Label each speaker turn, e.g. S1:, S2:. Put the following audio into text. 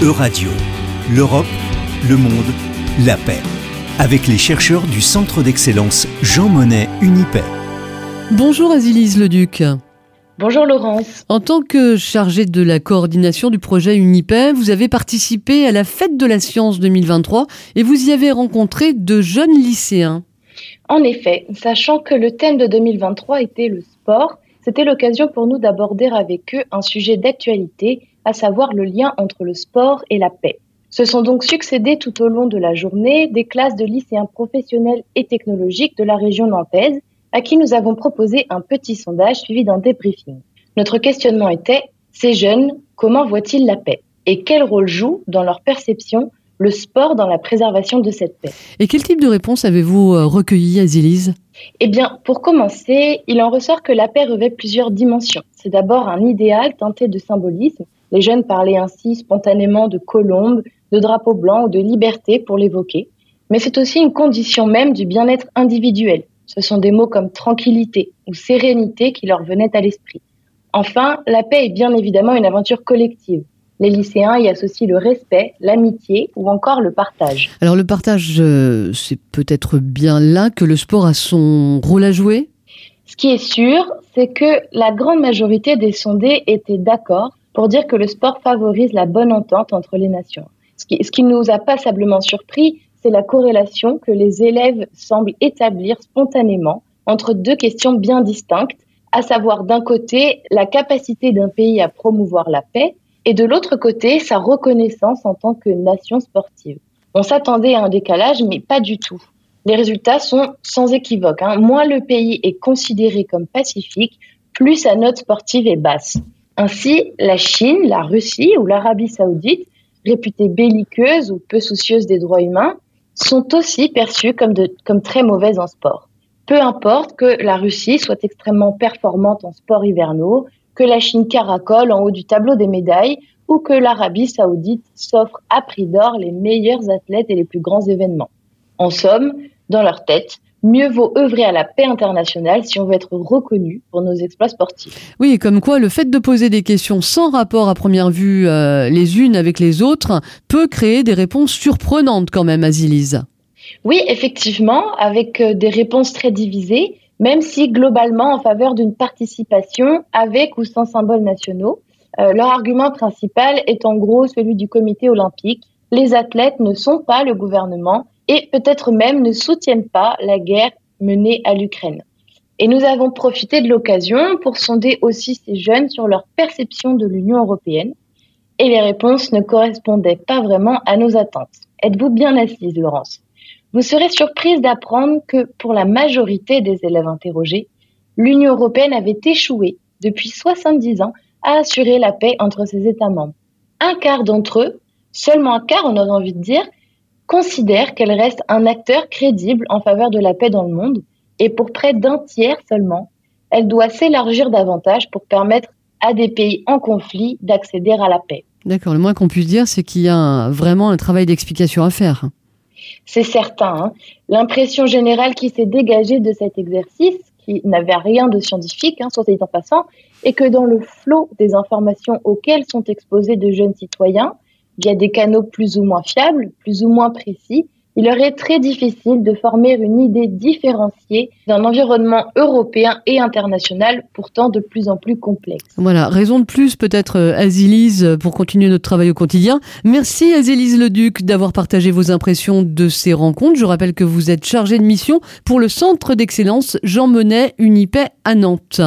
S1: Euradio, l'Europe, le monde, la paix. Avec les chercheurs du Centre d'excellence Jean Monnet Unipay.
S2: Bonjour Azilise Leduc.
S3: Bonjour Laurence.
S2: En tant que chargée de la coordination du projet Unipay, vous avez participé à la Fête de la Science 2023 et vous y avez rencontré de jeunes lycéens.
S3: En effet, sachant que le thème de 2023 était le sport, c'était l'occasion pour nous d'aborder avec eux un sujet d'actualité, à savoir le lien entre le sport et la paix. Se sont donc succédés tout au long de la journée des classes de lycéens professionnels et technologiques de la région nantaise, à qui nous avons proposé un petit sondage suivi d'un débriefing. Notre questionnement était, ces jeunes, comment voient-ils la paix? Et quel rôle joue, dans leur perception, le sport dans la préservation de cette paix?
S2: Et quel type de réponse avez-vous euh, recueilli, Azilise
S3: Eh bien, pour commencer, il en ressort que la paix revêt plusieurs dimensions. C'est d'abord un idéal teinté de symbolisme. Les jeunes parlaient ainsi spontanément de colombes, de drapeaux blancs ou de liberté pour l'évoquer. Mais c'est aussi une condition même du bien-être individuel. Ce sont des mots comme tranquillité ou sérénité qui leur venaient à l'esprit. Enfin, la paix est bien évidemment une aventure collective. Les lycéens y associent le respect, l'amitié ou encore le partage.
S2: Alors le partage, euh, c'est peut-être bien là que le sport a son rôle à jouer?
S3: Ce qui est sûr, c'est que la grande majorité des sondés étaient d'accord pour dire que le sport favorise la bonne entente entre les nations. Ce qui, nous a passablement surpris, c'est la corrélation que les élèves semblent établir spontanément entre deux questions bien distinctes, à savoir d'un côté la capacité d'un pays à promouvoir la paix et de l'autre côté, sa reconnaissance en tant que nation sportive. On s'attendait à un décalage, mais pas du tout. Les résultats sont sans équivoque. Hein. Moins le pays est considéré comme pacifique, plus sa note sportive est basse. Ainsi, la Chine, la Russie ou l'Arabie saoudite, réputées belliqueuses ou peu soucieuses des droits humains, sont aussi perçues comme, très mauvaises en sport. Peu importe que la Russie soit extrêmement performante en sport hivernaux, que la Chine caracole en haut du tableau des médailles ou que l'Arabie saoudite s'offre à prix d'or les meilleurs athlètes et les plus grands événements. En somme, dans leur tête, mieux vaut œuvrer à la paix internationale si on veut être reconnu pour nos exploits sportifs.
S2: Oui, et comme quoi le fait de poser des questions sans rapport à première vue euh, les unes avec les autres peut créer des réponses surprenantes quand même, Azilise.
S3: Oui, effectivement, avec euh, des réponses très divisées, même si globalement en faveur d'une participation avec ou sans symboles nationaux. Euh, leur argument principal est en gros celui du comité olympique. Les athlètes ne sont pas le gouvernement et peut-être même ne soutiennent pas la guerre menée à l'Ukraine. Et nous avons profité de l'occasion pour sonder aussi ces jeunes sur leur perception de l'Union européenne. Et les réponses ne correspondaient pas vraiment à nos attentes. Êtes-vous bien assise, Laurence? Vous serez surprise d'apprendre que pour la majorité des élèves interrogés, l'Union européenne avait échoué depuis 70 ans à assurer la paix entre ses États membres. Un quart d'entre eux, seulement un quart on aurait envie de dire, considèrent qu'elle reste un acteur crédible en faveur de la paix dans le monde, et pour près d'un tiers seulement, elle doit s'élargir davantage pour permettre à des pays en conflit d'accéder à la paix.
S2: D'accord, le moins qu'on puisse dire, c'est qu'il y a vraiment un travail d'explication à faire
S3: c'est certain. Hein. L'impression générale qui s'est dégagée de cet exercice, qui n'avait rien de scientifique, hein, soit dit en passant, est que dans le flot des informations auxquelles sont exposés de jeunes citoyens, via des canaux plus ou moins fiables, plus ou moins précis, il leur est très difficile de former une idée différenciée d'un environnement européen et international pourtant de plus en plus complexe.
S2: Voilà, raison de plus peut-être euh, Azilise pour continuer notre travail au quotidien. Merci Azilise Leduc d'avoir partagé vos impressions de ces rencontres. Je rappelle que vous êtes chargée de mission pour le Centre d'excellence Jean Monnet Unipay à Nantes.